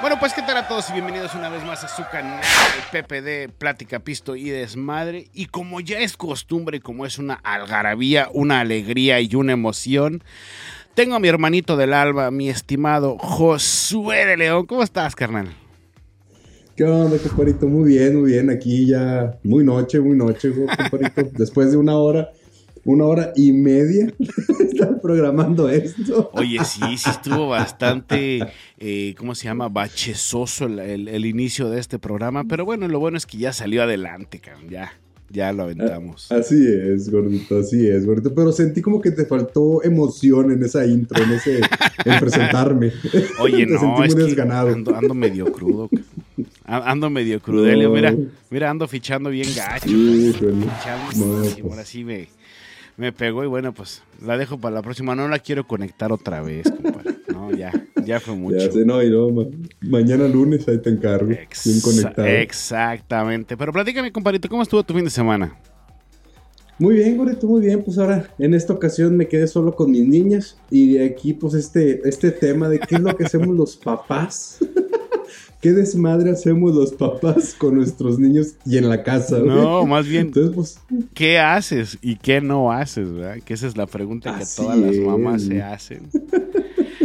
Bueno, pues qué tal a todos y bienvenidos una vez más a su canal PPD, Plática, Pisto y Desmadre. Y como ya es costumbre, como es una algarabía, una alegría y una emoción, tengo a mi hermanito del alba, mi estimado Josué de León. ¿Cómo estás, carnal? ¿Qué onda, comparito? Muy bien, muy bien. Aquí ya muy noche, muy noche, comparito. Después de una hora una hora y media estar programando esto. Oye, sí, sí estuvo bastante, eh, ¿cómo se llama? Bachezoso el, inicio de este programa, pero bueno, lo bueno es que ya salió adelante, cabrón, ya. Ya lo aventamos. Así es, gordito, así es, gordito. Pero sentí como que te faltó emoción en esa intro, en ese en presentarme. Oye, no, es que ando, medio crudo. Ando medio crudelio, mira, mira, ando fichando bien gacho. Sí, fichando, ahora sí me, me pegó y bueno, pues la dejo para la próxima. No la quiero conectar otra vez, compadre. No, ya, ya fue mucho. Ya sé, no, y no, mañana lunes ahí te encargo. bien conectado. Exactamente. Pero platícame, compadrito, ¿cómo estuvo tu fin de semana? Muy bien, Goreto, muy bien. Pues ahora, en esta ocasión me quedé solo con mis niñas. Y de aquí, pues, este, este tema de qué es lo que hacemos los papás. ¿Qué desmadre hacemos los papás con nuestros niños y en la casa? No, más bien, pues, ¿qué haces y qué no haces? ¿verdad? Que esa es la pregunta que todas las mamás se hacen.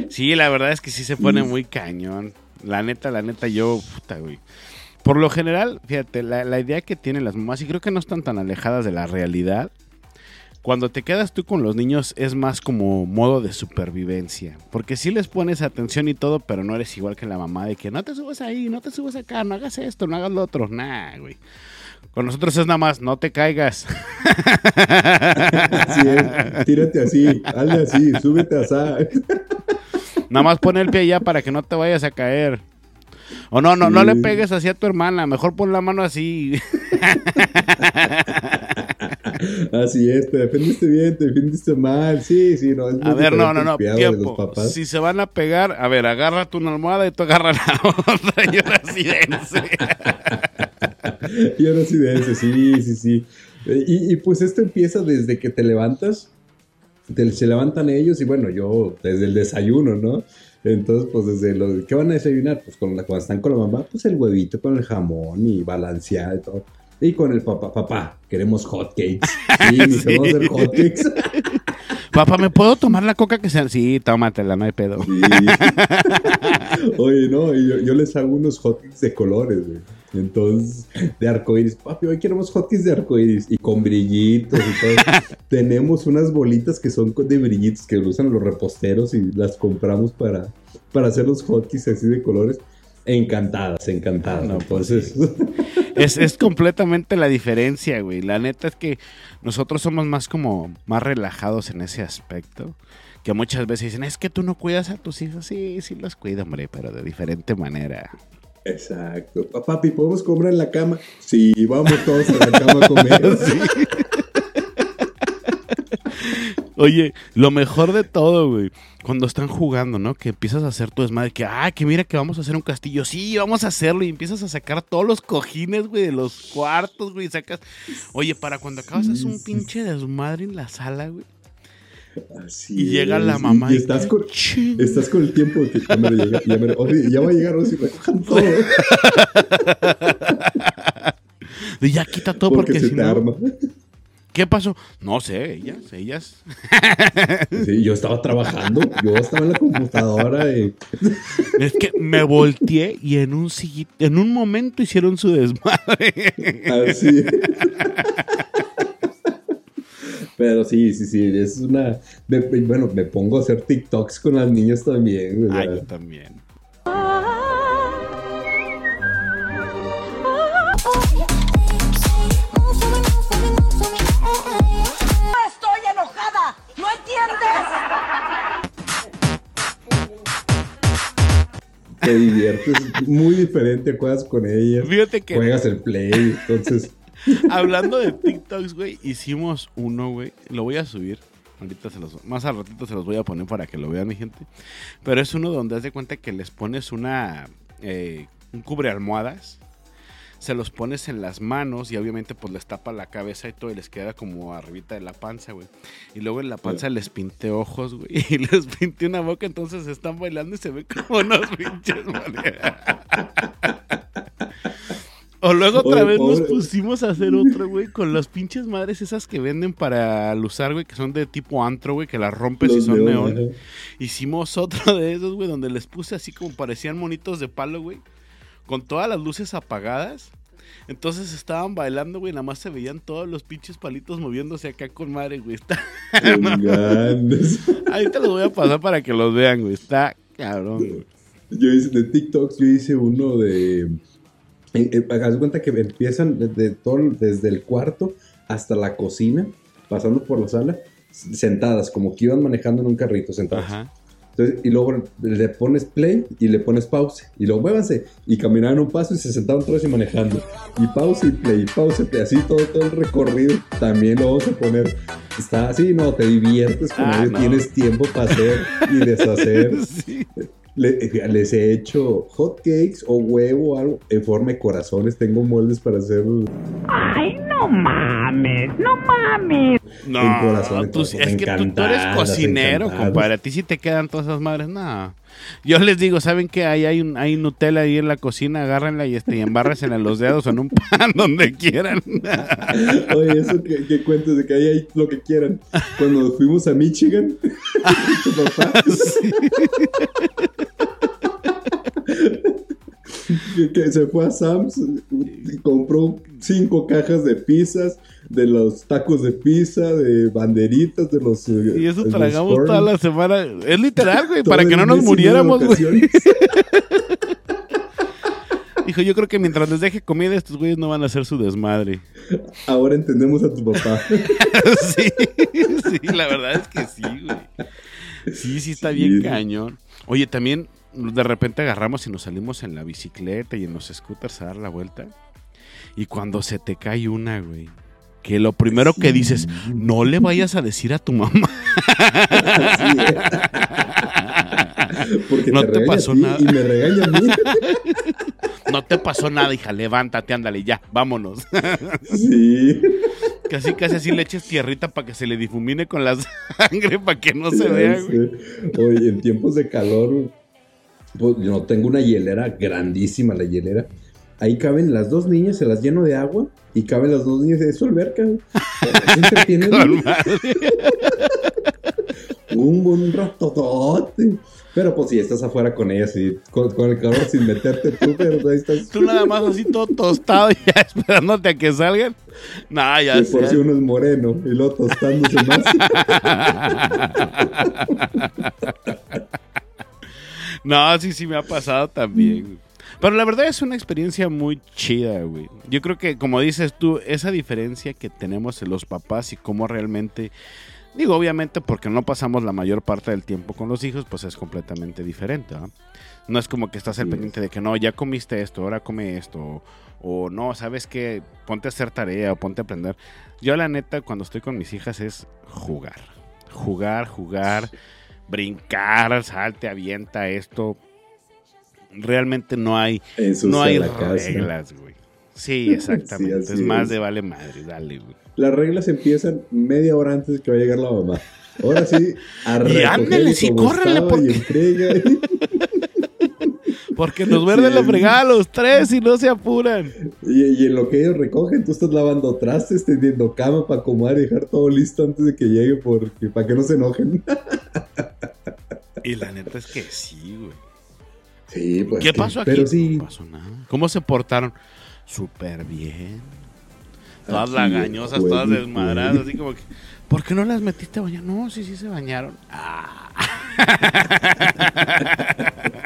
Sí, la verdad es que sí se pone muy cañón. La neta, la neta, yo, puta, güey. Por lo general, fíjate, la, la idea que tienen las mamás, y creo que no están tan alejadas de la realidad, cuando te quedas tú con los niños es más como modo de supervivencia. Porque sí les pones atención y todo, pero no eres igual que la mamá de que no te subas ahí, no te subas acá, no hagas esto, no hagas lo otro. Nah, güey. Con nosotros es nada más, no te caigas. Así es, tírate así, hazle así, súbete así. Nada más pon el pie allá para que no te vayas a caer. O no, no, no le pegues así a tu hermana, mejor pon la mano así. Así es, te defendiste bien, te defendiste mal. Sí, sí, no. Es a ver, no, no, no. Tiempo. Si se van a pegar, a ver, agarra tu almohada y tú agarra la otra y ahora sí dense. y ahora sí dense, sí, sí, sí. Y, y, pues esto empieza desde que te levantas. se levantan ellos y bueno, yo desde el desayuno, ¿no? Entonces, pues desde lo ¿qué van a desayunar? Pues con la, cuando están con la mamá, pues el huevito con el jamón y balanceado y todo. Y con el papá, papá, queremos hotcakes. Sí, sí. vamos a hacer hotcakes. Papá, ¿me puedo tomar la coca que sea? Sí, tómatela, no hay pedo. Sí. Oye, no, yo, yo, les hago unos hotcakes de colores, güey. Entonces, de arcoíris. Papi, hoy queremos hotcakes de arcoíris. Y con brillitos y todo. Tenemos unas bolitas que son de brillitos que usan los reposteros y las compramos para, para hacer los hotcakes así de colores. Encantadas, encantadas. No, pues Entonces. Es, es, completamente la diferencia, güey. La neta es que nosotros somos más como más relajados en ese aspecto. Que muchas veces dicen, es que tú no cuidas a tus hijos. Sí, sí los cuido, hombre, pero de diferente manera. Exacto. Papi, ¿podemos comer en la cama? Sí, vamos todos a la cama a comer. sí. Oye, lo mejor de todo, güey, cuando están jugando, ¿no? Que empiezas a hacer tu desmadre, que, ah, que mira que vamos a hacer un castillo, sí, vamos a hacerlo, y empiezas a sacar todos los cojines, güey, de los cuartos, güey, sacas. Oye, para cuando acabas es un pinche desmadre en la sala, güey. Así y llega la mamá y, estás, con, estás con el tiempo de que ya, me llega, ya, me, oye, ya va a llegar Rosy, recojan todo. y ya quita todo porque, porque se si te no... arma. ¿Qué pasó? No sé, ellas, ellas. Sí, yo estaba trabajando, yo estaba en la computadora. Y... Es que me volteé y en un, en un momento hicieron su desmadre. Así. Pero sí, sí, sí, es una... bueno, me pongo a hacer TikToks con las niñas también. Ah, yo también. Diviertes, muy diferente, juegas con ellas. Fíjate que. Juegas el play, entonces. Hablando de TikToks, güey, hicimos uno, güey. Lo voy a subir. Ahorita se los, más al ratito se los voy a poner para que lo vean mi gente. Pero es uno donde haz de cuenta que les pones una, eh, un cubre almohadas se los pones en las manos y obviamente pues les tapa la cabeza y todo y les queda como arribita de la panza, güey. Y luego en la panza les pinté ojos, güey, y les pinté una boca, entonces están bailando y se ven como unos pinches, O luego otra vez nos pusimos a hacer otro, güey, con las pinches madres esas que venden para usar, güey, que son de tipo antro, güey, que las rompes y son neón. Hicimos otro de esos, güey, donde les puse así como parecían monitos de palo, güey, con todas las luces apagadas. Entonces estaban bailando, güey, nada más se veían todos los pinches palitos moviéndose acá con madre, güey. Está... Ahí te los voy a pasar para que los vean, güey. Está cabrón, güey. Yo hice de TikToks, yo hice uno de eh, eh, haz cuenta que empiezan desde, todo, desde el cuarto hasta la cocina, pasando por la sala, sentadas, como que iban manejando en un carrito, sentadas. Entonces, y luego le pones play y le pones pause. Y luego muévanse. Y caminaban un paso y se sentaban todos y manejando. Y pause y play, pause, play. Así todo, todo el recorrido. También lo vamos a poner. Está así, no, te diviertes con ah, Tienes tiempo para hacer y deshacer. sí les he hecho hot cakes o huevo o algo en forma de corazones. Tengo moldes para hacer. Ay, no mames, no mames. No, es que tú, eres cocinero, compadre. A ti sí te quedan todas esas madres. No. Yo les digo, ¿saben qué? Hay, hay, un, hay Nutella ahí en la cocina, agárrenla y, este, y embárrenla en los dedos o en un pan, donde quieran. Oye, eso que, que cuentes de que ahí hay lo que quieran. Cuando fuimos a Michigan, tu papá. que, se fue a Sam's y compró cinco cajas de pizzas, de los tacos de pizza, de banderitas, de los. Y eso tragamos toda la semana. Es literal, güey, para que no nos muriéramos, güey. Dijo, yo creo que mientras les deje comida, estos güeyes no van a hacer su desmadre. Ahora entendemos a tu papá. sí, sí, la verdad es que sí, güey. Sí, sí está bien cañón. Oye, también de repente agarramos y nos salimos en la bicicleta y en los scooters a dar la vuelta. Y cuando se te cae una, güey, que lo primero que dices, no le vayas a decir a tu mamá. Porque no te, pasó nada. Y me regaña a mí. No te pasó nada, hija. Levántate, ándale, ya, vámonos. Sí. Casi, casi así le eches tierrita para que se le difumine con la sangre, para que no se vea. Oye, en tiempos de calor, pues, yo tengo una hielera grandísima, la hielera. Ahí caben las dos niñas, se las lleno de agua y caben las dos niñas de su alberca. un buen ratotote. Pero pues si estás afuera con ellas y con, el calor sin meterte tú, pero ahí estás. Tú nada más así todo tostado ya esperándote a que salgan. Ya Por si uno es moreno y luego tostándose más. No, sí, sí me ha pasado también. Pero la verdad es una experiencia muy chida, güey. Yo creo que, como dices tú, esa diferencia que tenemos en los papás y cómo realmente... Digo, obviamente porque no pasamos la mayor parte del tiempo con los hijos, pues es completamente diferente. ¿no? No es como que estás al pendiente de que no, ya comiste esto, ahora come esto. O, no, sabes que ponte a hacer tarea o ponte a aprender. Yo la neta, cuando estoy con mis hijas es jugar. Jugar, jugar brincar, salte, avienta esto. Realmente no hay, no hay reglas, güey. Sí, exactamente. es más de vale madre, dale, güey. Las reglas empiezan media hora antes de que va a llegar la mamá. Ahora sí, a Y ándale, sí, córrele porque... porque nos verden los regalos, tres y no se apuran. Y, en lo que ellos recogen, tú estás lavando trastes, tendiendo cama para acomodar y dejar todo listo antes de que llegue porque para que no se enojen. Y la neta es que sí, güey. Sí, pues. ¿Qué pasó aquí? Pero sí. No pasó nada. ¿Cómo se portaron? Súper bien. Todas lagañosas, todas desmadradas, así como que. ¿Por qué no las metiste a bañar? No, sí, sí se bañaron. Ah.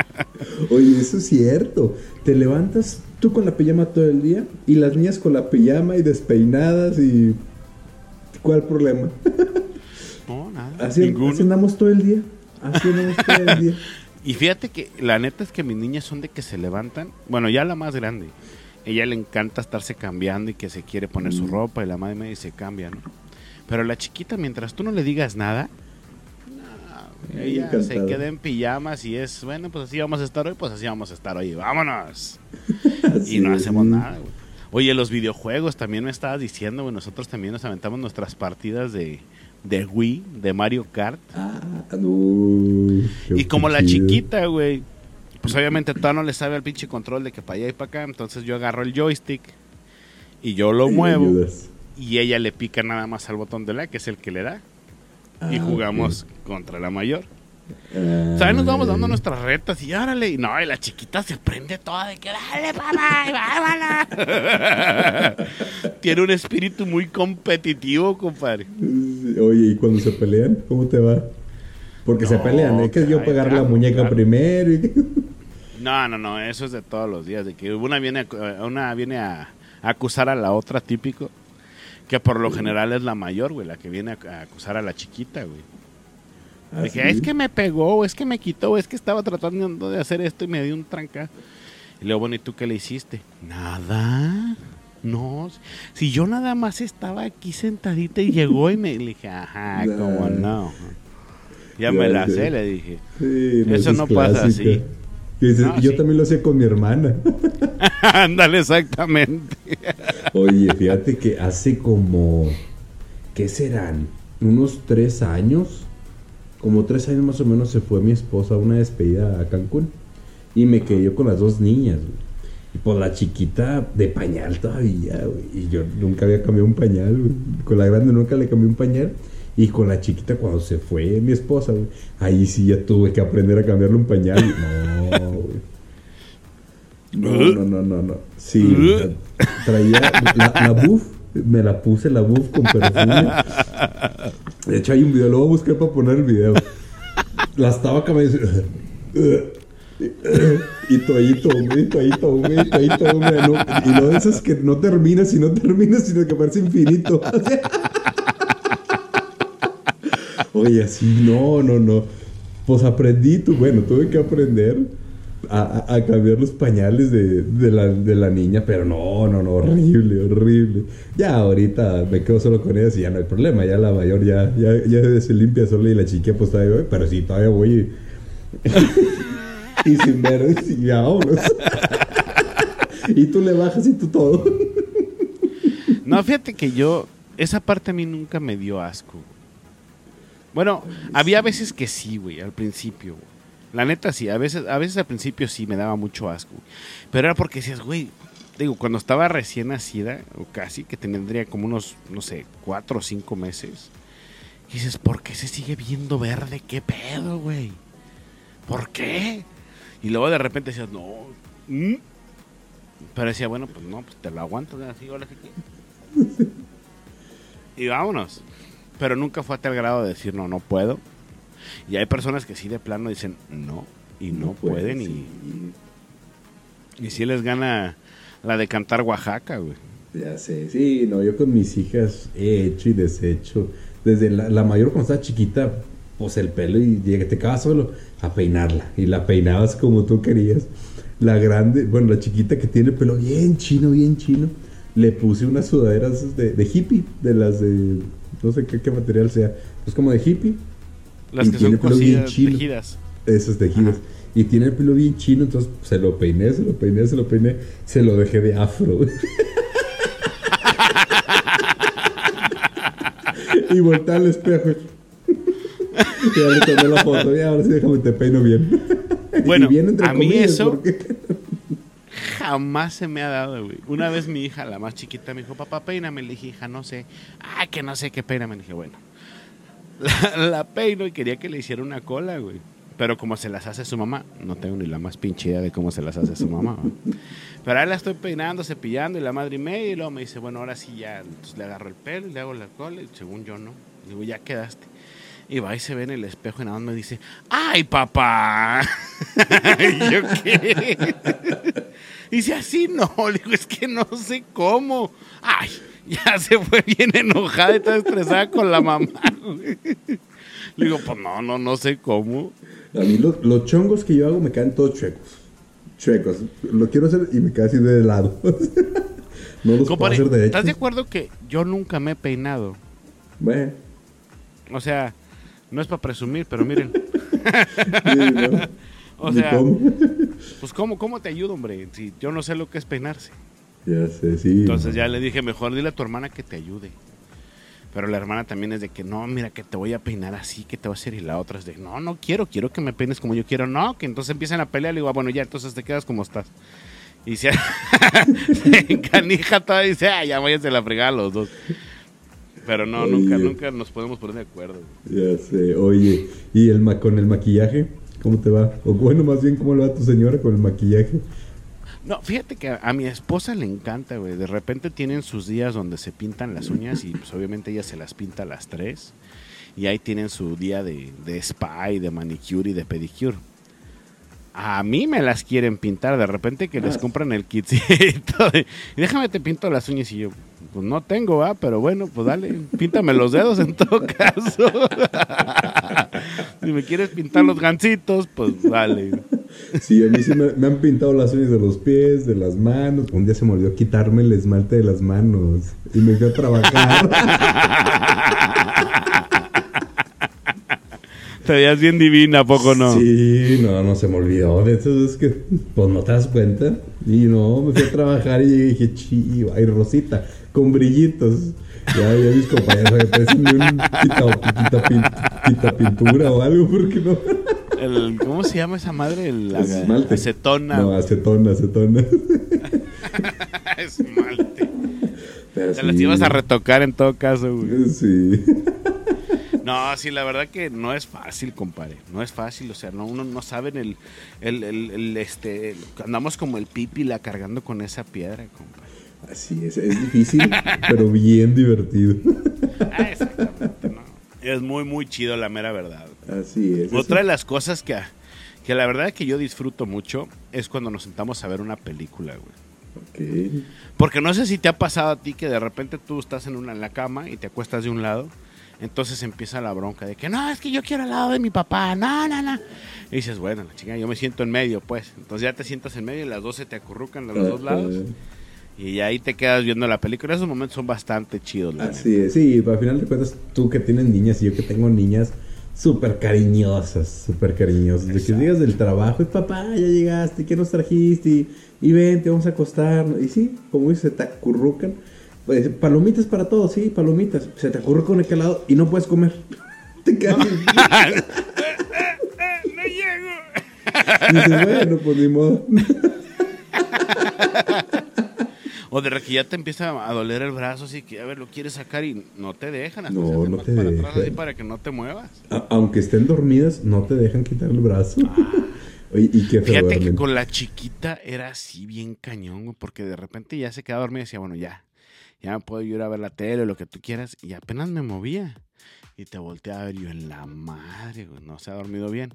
Oye, eso es cierto. Te levantas tú con la pijama todo el día y las niñas con la pijama y despeinadas y. ¿Cuál problema? No, nada. Así, así andamos todo el día. Así y fíjate que la neta es que mis niñas son de que se levantan. Bueno, ya la más grande. Ella le encanta estarse cambiando y que se quiere poner su mm. ropa y la madre me se cambia, ¿no? Pero la chiquita, mientras tú no le digas nada, ella se queda en pijamas y es, bueno, pues así vamos a estar hoy, pues así vamos a estar hoy, vámonos. y no hacemos nada, güey. Oye, los videojuegos también me estabas diciendo, güey. Nosotros también nos aventamos nuestras partidas de, de Wii, de Mario Kart. Ah, no. Y como la chiquita, güey, pues obviamente todavía no le sabe al pinche control de que para allá y para acá. Entonces yo agarro el joystick y yo lo muevo. Y ella le pica nada más al botón de la, que es el que le da. y Ah, jugamos contra la mayor. Ah, ¿Sabes? Nos vamos dando nuestras retas y órale. Y no, y la chiquita se prende toda de que dale, papá, y vámonos. Tiene un espíritu muy competitivo, compadre. Oye, ¿y cuando se pelean? ¿Cómo te va? Porque se pelean, es que yo pegar la muñeca claro. primero. y- No, no, no, eso es de todos los días. De que una viene a, una viene a, a acusar a la otra, típico. Que por lo general es la mayor, güey, la que viene a, a acusar a la chiquita, güey. Así. es que me pegó, es que me quitó, es que estaba tratando de hacer esto y me dio un tranca. Y luego, bueno, ¿y tú qué le hiciste? Nada. No. Si yo nada más estaba aquí sentadita y llegó y me le dije, ajá, Nah. cómo no. Ya Ya me la sé. le dije. Sí, Eso esa es no pasa así. Que dices, No, yo sí. también lo hacía con mi hermana. Ándale, exactamente. Oye, fíjate que hace como, ¿qué serán? Unos tres años, como tres años más o menos se fue mi esposa a una despedida a Cancún y me quedé yo con las dos niñas. güey. Y pues la chiquita de pañal todavía, güey. Y yo nunca había cambiado un pañal, güey. Con la grande nunca le cambié un pañal. Y con la chiquita cuando se fue mi esposa, güey, ahí sí ya tuve que aprender a cambiarle un pañal. No, güey. No, no, no, no, no. Sí, traía la, la buff, me la puse la buff con perfume. De hecho, hay un video, lo voy a buscar para poner el video. La estaba cambiando. Y toallito húmedo, y toallito húmedo, y toallito húmedo. no, y no de esas que no terminas y no terminas, sino que parece infinito. Oye, así, no, no, no. Pues aprendí, tú, bueno, tuve que aprender a, cambiar los pañales de, de la, de la niña, pero no, no, no, horrible, horrible. Ya ahorita me quedo solo con ellas y ya no hay problema, ya la mayor ya, ya, ya se limpia sola y la chiquilla pues todavía pero sí, todavía voy y, sin ver, y ya vámonos. y tú le bajas y tú todo. No, fíjate que yo, esa parte a mí nunca me dio asco. Bueno, había veces que sí, güey, al principio. güey. La neta sí, a veces, a veces al principio sí me daba mucho asco. Pero era porque decías, güey, digo, cuando estaba recién nacida, o casi, que tendría como unos, no sé, cuatro o cinco meses. Y dices, ¿por qué se sigue viendo verde? ¿Qué pedo, güey? ¿Por qué? Y luego de repente decías, no. ¿mm?". Pero decía, bueno, pues no, pues te lo aguanto, así, que. Y vámonos. Pero nunca fue a tal grado de decir, no, no puedo. Y hay personas que sí de plano dicen, no, y no, pueden, sí. y, y sí les gana la de cantar Oaxaca, güey. Ya sé, sí, no, yo con mis hijas he hecho y deshecho. Desde la, la mayor cuando estaba chiquita, pues el pelo y llega- te quedabas solo a peinarla. Y la peinabas como tú querías. La grande, bueno, la chiquita que tiene el pelo bien chino, bien chino, le puse unas sudaderas de, de hippie, de las de, no sé qué, qué material sea, pues como de hippie, Las Y que tiene son pelo bien cosidas, chino. tejidas. esas tejidas. Y tiene el pelo bien chino, entonces se lo peiné, se lo peiné, se lo peiné, se lo dejé de afro. y volteé al espejo. y ya le tomé la foto, y ahora sí déjame te peino bien. Bueno, Y bien entre a mí comillas, eso- porque- Jamás se me ha dado, güey. Una vez mi hija, la más chiquita, me dijo, papá, peíname. Le dije, hija, no sé. Ah, que no sé qué peíname. Le dije, bueno. La, peino y quería que le hiciera una cola, güey. Pero como se las hace su mamá, no tengo ni la más pinche idea de cómo se las hace su mamá. Pero ahí la estoy peinando, cepillando y la madre y media. Y luego me dice, bueno, ahora sí ya. Entonces le agarro el pelo y le hago la cola. Y según yo, no. Digo, ya quedaste. Y va y se ve en el espejo y nada más me dice, ¡ay, papá! y yo, ¿qué? Y dice, así no. Digo, es que no sé cómo. ¡Ay! Ya se fue bien enojada y toda estresada con la mamá. Le digo, pues no, no, no sé cómo. A mí los, los chongos que yo hago me quedan todos chuecos. Chuecos. Lo quiero hacer y me queda así de lado. no los Compadre, puedo hacer derechos. ¿estás de acuerdo que yo nunca me he peinado? Bueno, O sea, no es para presumir, pero miren. sí, no. O sea, cómo. pues ¿cómo, ¿cómo te ayudo, hombre? Si yo no sé lo que es peinarse. Ya sé, sí. Entonces ya le dije, mejor dile a tu hermana que te ayude. Pero la hermana también es de que no, mira, que te voy a peinar así, que te voy a hacer. Y la otra es de, no, no quiero, quiero que me peines como yo quiero. No, que entonces empiezan a pelear. Le digo, ah, bueno, ya, entonces te quedas como estás. Y se, se encanija toda y dice, ah, ya váyanse la fregada los dos. Pero no, nunca, nunca nos podemos poner de acuerdo. Ya sé, oye, ¿y el ma- con el maquillaje? ¿Cómo te va? O bueno, más bien, ¿cómo le va a tu señora con el maquillaje? No, fíjate que a, a mi esposa le encanta, güey. De repente tienen sus días donde se pintan las uñas y pues obviamente ella se las pinta a las 3. Y ahí tienen su día de, de spa y de manicure y de pedicure. A mí me las quieren pintar, de repente que les compran el kitcito. de, y déjame te pinto las uñas y yo, pues no tengo, ¿va? Pero bueno, pues dale, píntame los dedos en todo caso. si me quieres pintar los gancitos, pues dale. Sí, a mí sí me, me han pintado las uñas de los pies, de las manos. Un día se me olvidó quitarme el esmalte de las manos y me fui a trabajar. Te veías bien divina, ¿a poco no? Sí, no, no se me olvidó. De eso es que, pues no te das cuenta. Y no, me fui a trabajar y dije, chivo, ay, Rosita, con brillitos. Ya, ya mis compañeros me parecen un quita, quita, pin- quita pintura o algo, porque no. El, ¿Cómo se llama esa madre? El, la- Esmalte. acetona. No, acetona, acetona. Esmalte. Pero Te las ibas a retocar en todo caso, güey. Sí. No, sí, la verdad que no es fácil, compadre. No es fácil, o sea, no, uno no sabe en el, el, el- el, este, andamos como el pipila cargando con esa piedra, compadre. Así es, es difícil, pero bien divertido. Ah, exactamente, no. Es muy, muy chido, la mera verdad. Así es. Otra de las cosas que, que la verdad que yo disfruto mucho es cuando nos sentamos a ver una película, güey. Ok. Porque no sé si te ha pasado a ti que de repente tú estás en, una, en la cama y te acuestas de un lado. Entonces empieza la bronca de que no, es que yo quiero al lado de mi papá, no, no, no. Y dices, bueno, la chica, yo me siento en medio, pues. Entonces ya te sientas en medio y las dos se te acurrucan de los dos lados. Y ahí te quedas viendo la película. Esos momentos son bastante chidos, la Así es, sí, al final de cuentas, tú que tienes niñas y yo que tengo niñas súper cariñosas, súper cariñosas. De que llegas del trabajo y papá, ya llegaste, ¿qué nos trajiste? Y, y ven, te vamos a acostar. Y sí, como dices, se te acurrucan. Pues, palomitas para todos, sí, palomitas. Se te acurrucan en aquel lado y no puedes comer. te quedas. no llego. y dices, bueno, pues ni modo. O de que ya te empieza a doler el brazo, así que, a ver, lo quieres sacar y no te dejan. hasta No, no te para atrás dejan. así para que no te muevas. A- aunque estén dormidas, no te dejan quitar el brazo. Oye, y qué Fíjate que con la chiquita era así bien cañón, güey, porque de repente ya se quedaba dormida y decía, bueno, ya, ya puedo ir a ver la tele, lo que tú quieras, y apenas me movía. Y te volteaba a ver yo en la madre, güey, no se ha dormido bien.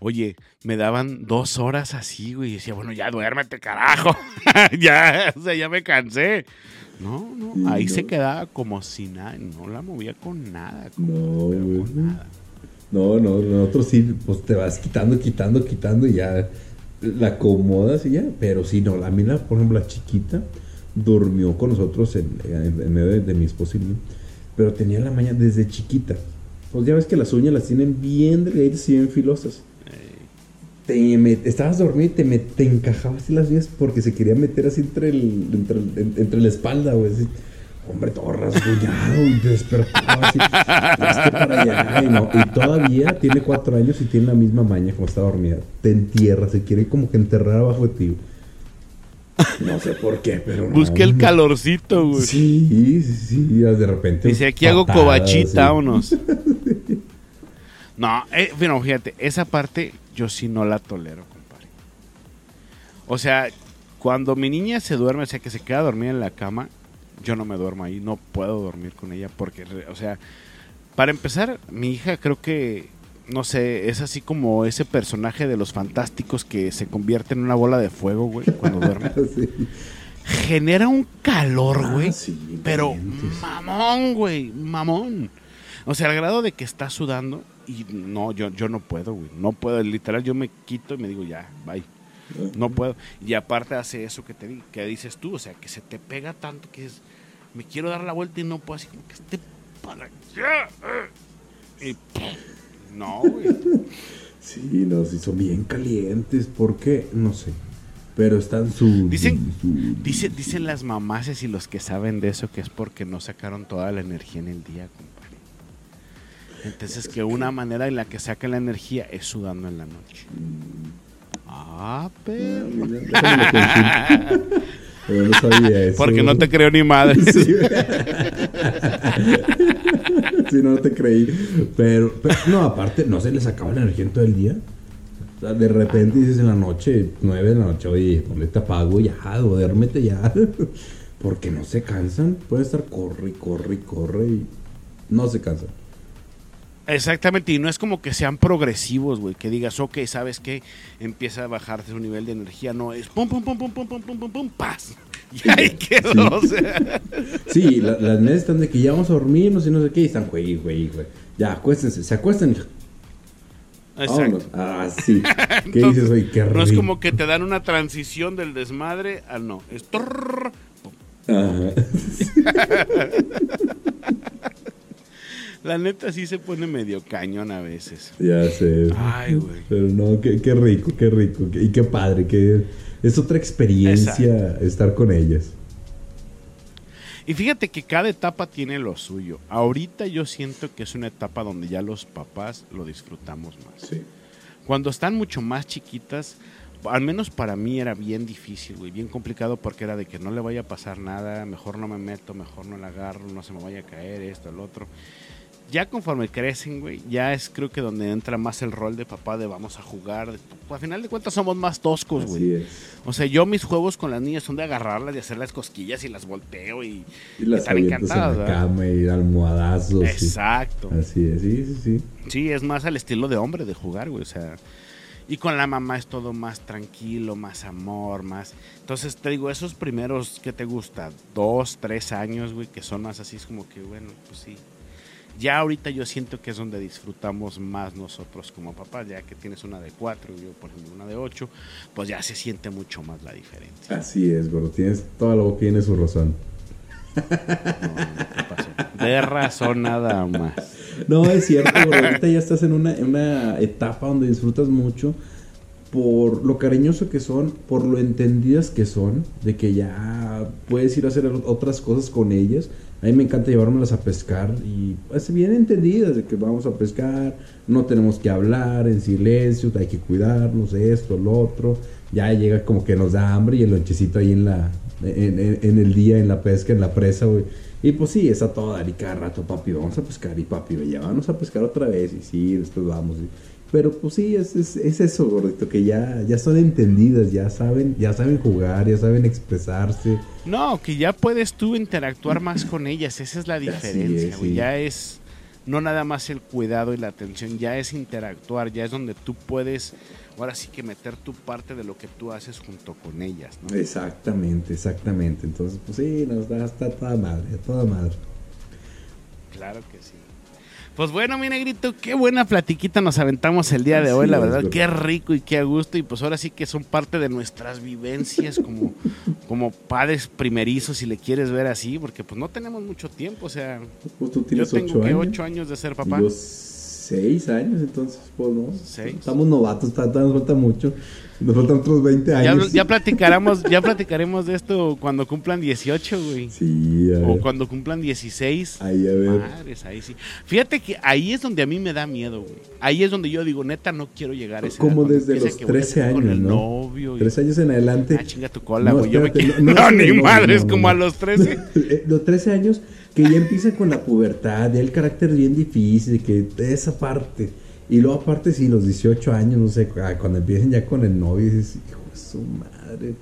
Oye, me daban dos horas así, güey, y decía, bueno, ya duérmete, carajo. ya, o sea, ya me cansé. No, no, ahí no. se quedaba como si nada, no la movía con nada. No, pero güey. con nada. No, no, nosotros sí, pues te vas quitando, quitando, quitando y ya la acomodas y ya. Pero sí, no, la, por ejemplo, la chiquita durmió con nosotros en, en- en medio de, de mi esposo y mío, pero tenía la mañana desde chiquita. Pues ya ves que las uñas las tienen bien delgaditas y bien filosas. Te met- estabas dormido y te, met- te encajabas así las uñas porque se quería meter así entre, el, entre, entre la espalda, güey. así. Hombre, todo rasguñado y despertaba así. Y todavía tiene cuatro años y tiene la misma maña como está dormida. Te entierra, se quiere como que enterrar abajo de ti. No sé por qué, pero no. Busqué el calorcito, güey. Sí, sí, sí. De repente. Dice, aquí hago cobachita, sí. vámonos. No, eh, bueno, fíjate, esa parte yo sí no la tolero, compadre. O sea, cuando mi niña se duerme, o sea, que se queda dormida en la cama, yo no me duermo ahí, no puedo dormir con ella porque, o sea, para empezar, mi hija creo que, no sé, es así como ese personaje de los fantásticos que se convierte en una bola de fuego, güey, cuando duerme. Sí. Genera un calor, güey. Ah, sí, Pero mamón, güey, mamón. O sea, al grado de que está sudando y no, yo, yo no puedo, güey. No puedo, literal, yo me quito y me digo, ya, bye. No puedo. Y aparte hace eso que te que dices tú, o sea, que se te pega tanto que es, me quiero dar la vuelta y no puedo, así como que esté para allá. Y no, güey. Sí, no, sí son bien calientes. ¿Por qué? No sé. Pero están su. Dicen, dice, dicen las mamases y los que saben de eso que es porque no sacaron toda la energía en el día, compadre. Entonces que una manera en la que sacan la energía es sudando en la noche. Ah, pero. Pero no sabía eso. Porque no te creo ni madre. Sí, no te creí. Pero, pero, no, aparte, ¿no se les acaba la energía en todo el día? O sea, de repente dices en la noche, nueve de la noche, oye, ¿dónde te apago ya? Duérmete ya. Porque no se cansan. Puede estar corre, corre, corre y no se cansan. Exactamente, y no es como que sean progresivos, güey, que digas, ok, ¿sabes qué? Empieza a bajarse su nivel de energía, no, es pum, pum, pum, pum, pum, pum, pum, pum, pum, paz. Y ahí quedó, Sí. o sea. Sí, la- las mesas están de que ya vamos a dormirnos y no sé qué, y están, güey, güey, güey. Ya, acuéstense, se acuestan. Exacto. Ah, sí. ¿Qué Entonces, dices, güey? Qué No es rico. como que te dan una transición del desmadre al no. Es pum. Ajá. La neta sí se pone medio cañón a veces. Ya sé. Ay, güey. Pero no, qué, qué rico, qué rico. qué- y qué padre, que es otra experiencia estar con ellas. Y fíjate que cada etapa tiene lo suyo. Ahorita yo siento que es una etapa donde ya los papás lo disfrutamos más. Sí. Cuando están mucho más chiquitas, al menos para mí era bien difícil, güey, bien complicado porque era de que no le vaya a pasar nada, mejor no me meto, mejor no la agarro, no se me vaya a caer esto, el otro. Ya conforme crecen, güey, ya es creo que donde entra más el rol de papá de vamos a jugar. de- al final de cuentas somos más toscos, güey. O sea, yo mis juegos con las niñas son de agarrarlas, de hacer las cosquillas y las volteo y, Y las están en encantadas, la cama y almohadazos. y- Exacto. Así es, sí, sí, sí. Sí, es más al estilo de hombre de jugar, güey. O sea, y con la mamá es todo más tranquilo, más amor, más. Entonces te digo, esos primeros, ¿qué te gusta? Dos, tres años, güey, que son más así, es como que, bueno, pues sí. Ya ahorita yo siento que es donde disfrutamos más nosotros como papás, ya que tienes una de cuatro y yo, por ejemplo, una de ocho, pues ya se siente mucho más la diferencia. Así es, gordo. Tienes toda la boca tiene su razón. No, no, ¿qué pasó? De razón nada más. No, es cierto, gordo. Ahorita ya estás en una, en una etapa donde disfrutas mucho por lo cariñoso que son, por lo entendidas que son, de que ya puedes ir a hacer otras cosas con ellas. A mí me encanta llevármelas a pescar y pues bien entendidas de que vamos a pescar, no tenemos que hablar en silencio, hay que cuidarnos, esto, lo otro. Ya llega como que nos da hambre y el lonchecito ahí en la en, el día, en la pesca, en la presa, güey. Y pues sí, está todo dar y cada rato, papi, vamos a pescar y papi, ya vamos a pescar otra vez y sí, después vamos. Pero pues sí, es, es, es eso, gordito, que ya, ya son entendidas, ya saben, ya saben jugar, ya saben expresarse. No, que ya puedes tú interactuar más con ellas, esa es la diferencia, es, sí. Ya es no nada más el cuidado y la atención, ya es interactuar, ya es donde tú puedes ahora sí que meter tu parte de lo que tú haces junto con ellas, ¿no? Exactamente, exactamente. Entonces, pues sí, nos da hasta toda madre, toda madre. Claro que sí. Pues bueno, mi negrito, qué buena platiquita nos aventamos el día de hoy, la verdad, qué rico y qué a gusto, y pues ahora sí que son parte de nuestras vivencias como, como padres primerizos, si le quieres ver así, porque pues no tenemos mucho tiempo, o sea, Pues tú yo tienes tengo ocho que años. ocho años de ser papá. Yo seis años, entonces, pues no. Seis. Estamos novatos, ta- nos falta mucho. Nos faltan otros 20 Ya, años. ya platicaremos, ya platicaremos de esto cuando cumplan 18, güey. Sí, a O ver. cuando cumplan 16. Ahí, a ver. Madres, ahí sí. Fíjate que ahí es donde a mí me da miedo, güey. Ahí es donde yo digo, neta, no quiero llegar a ese Como desde los 13 años, con el ¿no? novio. y- Tres años en adelante. Ah, chinga tu cola, No, güey. yo me espérate, quiero... no, No, no, ni madres, no, como no. a los 13. Eh, Los 13 años que ya empiezan con la pubertad, ya el carácter bien difícil, que esa parte. Y luego aparte sí, los 18 años, no sé, ah, cuando empiecen ya con el novio, dices, hijo de su madre.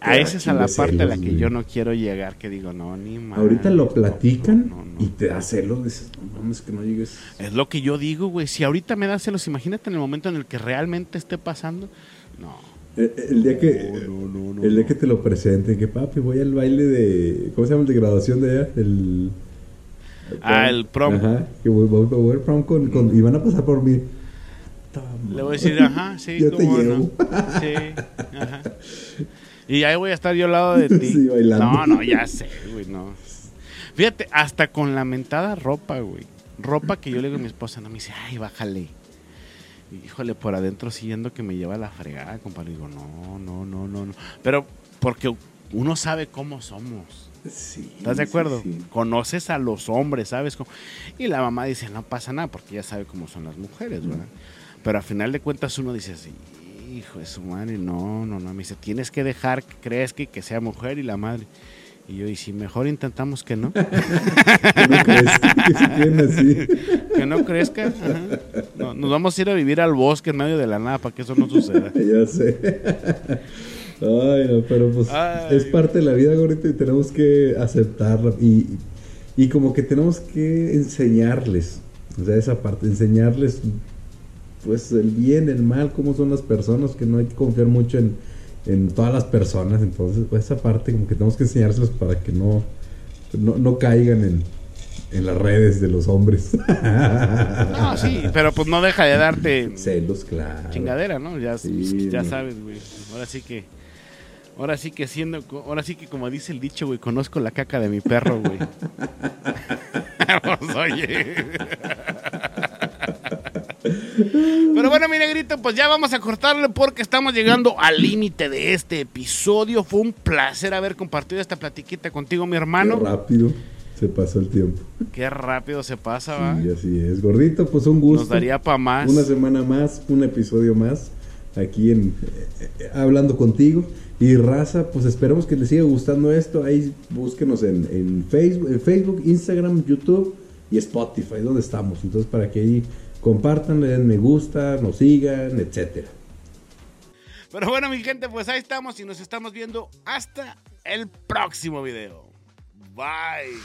A esa es a la parte a la que güey. yo no quiero llegar, que digo, no, ni madres. Ahorita lo platican no, no, no. y te da celos, dices, no mames, que no llegues. Es lo que yo digo, güey. Si ahorita me da celos, imagínate en el momento en el que realmente esté pasando. No. El, el día que No, no, no, el día no. que te lo presenten, que papi, voy al baile de ¿cómo se llama el de graduación de allá? El Ah, el prom. Ajá, que voy, voy- voy al prom con, con- y van a pasar por mí. Le voy a decir, ajá, sí, Yo llevo. no. Sí, ajá. Y ahí voy a estar yo al lado de ti. Sí, bailando. No, no, ya sé, güey, no. Fíjate, hasta con la mentada ropa, güey. Ropa que yo le digo a mi esposa, no me dice, ay, bájale. Híjole, por adentro siguiendo que me lleva la fregada, compadre. Digo, no, no, no, no, no. Pero porque uno sabe cómo somos. Sí, ¿Estás de acuerdo? sí, sí. Conoces a los hombres, ¿sabes? cómo? Y la mamá dice, no pasa nada, porque ya sabe cómo son las mujeres, ¿verdad? Pero al final de cuentas uno dice así, hijo de su madre, no, no, no. Me dice, tienes que dejar que crezca y que sea mujer y la madre. Y yo, y si mejor intentamos que no, ¿No crees que se queden así? que no crezca, ajá. No, nos vamos a ir a vivir al bosque en medio de la nada para que eso no suceda. ya sé. Ay, no, pero pues Ay. es parte de la vida, gordito, y tenemos que aceptarla. Y, y como que tenemos que enseñarles, o sea, esa parte, enseñarles, pues, el bien, el mal, cómo son las personas, que no hay que confiar mucho en, en todas las personas. Entonces, pues, esa parte, como que tenemos que enseñárselos para que no, no, no caigan en, en las redes de los hombres. No, sí, pero pues no deja de darte Celos, claro. chingadera, ¿no? Ya, Sí, ya no. sabes, güey. Ahora sí que. Ahora sí que siendo. Ahora sí que como dice el dicho, güey, conozco la caca de mi perro, güey. Pues, oye. Bueno, mi negrito, pues ya vamos a cortarle porque estamos llegando al límite de este episodio. Fue un placer haber compartido esta platiquita contigo, mi Qué hermano. rápido se pasó el tiempo. Qué rápido se pasa, va. Sí, así es. Gordito, pues un gusto. Nos daría para más. Una semana más, un episodio más aquí en eh, eh, hablando contigo. Y raza, pues esperemos que les siga gustando esto. Ahí búsquenos en, en Facebook, en Facebook, Instagram, YouTube y Spotify, donde estamos. Entonces, para que ahí compartan, le den me gusta, nos sigan, etcétera. Pero bueno, mi gente, pues ahí estamos y nos estamos viendo hasta el próximo video. Bye.